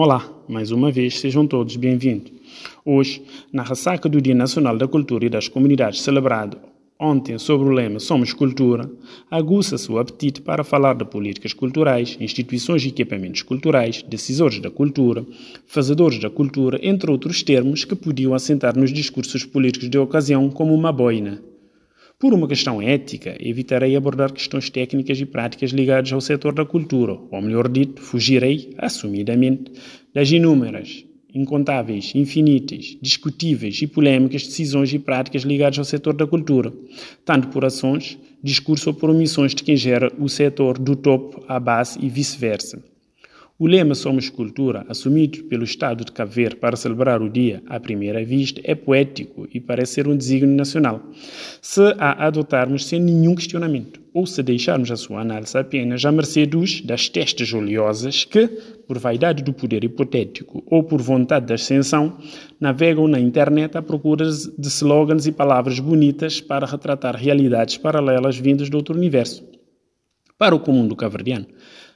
Olá, mais uma vez sejam todos bem-vindos. Hoje, na ressaca do Dia Nacional da Cultura e das Comunidades celebrado ontem sobre o lema Somos Cultura, aguça-se o apetite para falar de políticas culturais, instituições e equipamentos culturais, decisores da cultura, fazedores da cultura, entre outros termos que podiam assentar nos discursos políticos de ocasião como uma boina. Por uma questão ética, evitarei abordar questões técnicas e práticas ligadas ao setor da cultura, ou melhor dito, fugirei, assumidamente, das inúmeras, incontáveis, infinitas, discutíveis e polémicas decisões e práticas ligadas ao setor da cultura, tanto por ações, discurso ou por omissões de quem gera o setor do topo à base e vice-versa. O lema Somos Cultura, assumido pelo Estado de Cabo Verde para celebrar o dia à primeira vista, é poético e parece ser um desígnio nacional, se a adotarmos sem nenhum questionamento, ou se deixarmos a sua análise apenas à mercê dos, das testas oleosas que, por vaidade do poder hipotético ou por vontade de ascensão, navegam na internet à procura de slogans e palavras bonitas para retratar realidades paralelas vindas de outro universo. Para o comum do caverdiano,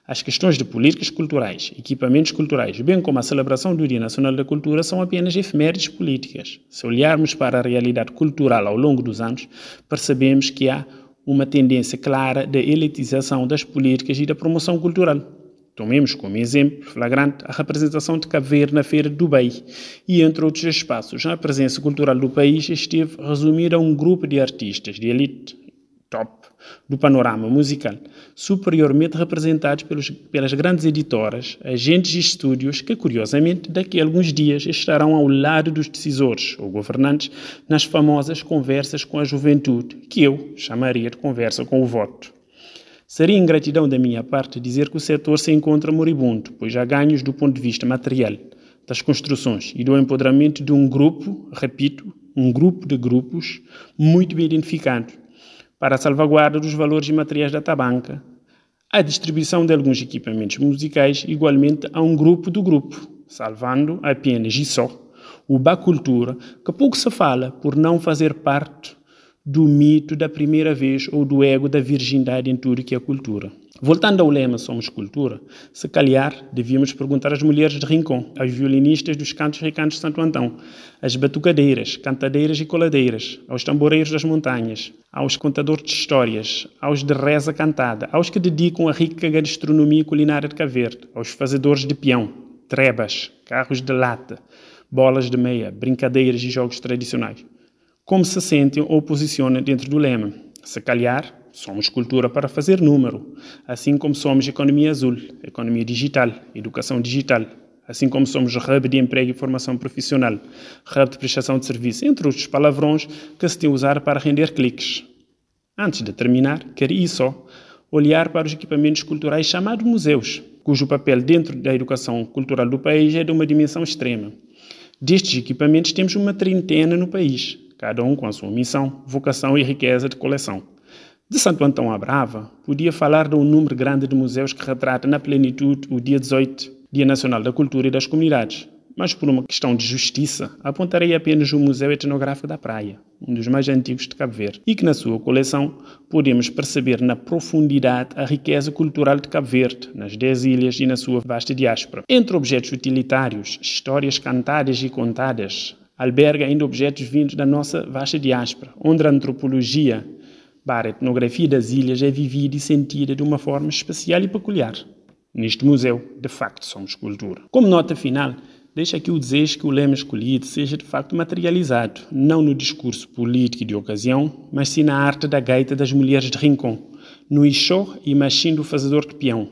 as questões de políticas culturais, equipamentos culturais, bem como a celebração do Dia Nacional da Cultura, são apenas efemérides políticas. Se olharmos para a realidade cultural ao longo dos anos, percebemos que há uma tendência clara de elitização das políticas e da promoção cultural. Tomemos como exemplo flagrante a representação de Cabo Verde na Feira de Dubai e, entre outros espaços, a presença cultural do país esteve resumida a um grupo de artistas de elite, top do panorama musical, superiormente representados pelos, pelas grandes editoras, agentes e estúdios que, curiosamente, daqui a alguns dias estarão ao lado dos decisores ou governantes nas famosas conversas com a juventude, que eu chamaria de conversa com o voto. Seria ingratidão da minha parte dizer que o setor se encontra moribundo, pois há ganhos do ponto de vista material, das construções e do empoderamento de um grupo, repito, um grupo de grupos muito bem identificado, para a salvaguarda dos valores e materiais da tabanca, a distribuição de alguns equipamentos musicais igualmente a um grupo do grupo, salvando apenas e só o Bacultura, que pouco se fala por não fazer parte do mito da primeira vez ou do ego da virgindade em tudo que é cultura. Voltando ao lema Somos Cultura, se calhar devíamos perguntar às mulheres de Rincon, às violinistas dos cantos recantos de Santo Antão, às batucadeiras, cantadeiras e coladeiras, aos tamboreiros das montanhas, aos contadores de histórias, aos de reza cantada, aos que dedicam a rica gastronomia culinária de Verde, aos fazedores de peão, trebas, carros de lata, bolas de meia, brincadeiras e jogos tradicionais. Como se sentem ou posicionam dentro do lema? Se calhar, Somos cultura para fazer número, assim como somos economia azul, economia digital, educação digital, assim como somos hub de emprego e formação profissional, hub de prestação de serviço, entre outros palavrões que se tem usar para render cliques. Antes de terminar, queria só olhar para os equipamentos culturais chamados museus, cujo papel dentro da educação cultural do país é de uma dimensão extrema. Destes equipamentos temos uma trintena no país, cada um com a sua missão, vocação e riqueza de coleção. De Santo Antão à Brava, podia falar de um número grande de museus que retrata na plenitude o dia 18, Dia Nacional da Cultura e das Comunidades. Mas por uma questão de justiça, apontarei apenas o Museu Etnográfico da Praia, um dos mais antigos de Cabo Verde, e que na sua coleção podemos perceber na profundidade a riqueza cultural de Cabo Verde, nas dez ilhas e na sua vasta diáspora. Entre objetos utilitários, histórias cantadas e contadas, alberga ainda objetos vindos da nossa vasta diáspora, onde a antropologia para a etnografia das ilhas é vivida e sentida de uma forma especial e peculiar. Neste museu, de facto, somos cultura. Como nota final, deixa aqui o desejo que o lema escolhido seja de facto materializado, não no discurso político de ocasião, mas sim na arte da gaita das mulheres de Rincon, no ixó e machim do fazedor de peão,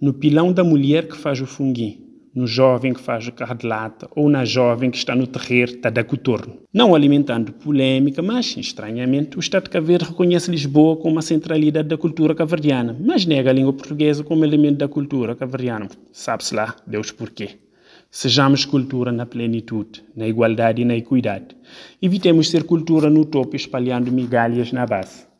no pilão da mulher que faz o funguim, no jovem que faz o carro de lata ou na jovem que está no terreiro da cotorno. Não alimentando polêmica, mas, estranhamente, o Estado de Cabo reconhece Lisboa como a centralidade da cultura caverdiana, mas nega a língua portuguesa como elemento da cultura caverdiana. Sabe-se lá, Deus porquê. Sejamos cultura na plenitude, na igualdade e na equidade. Evitemos ser cultura no topo espalhando migalhas na base.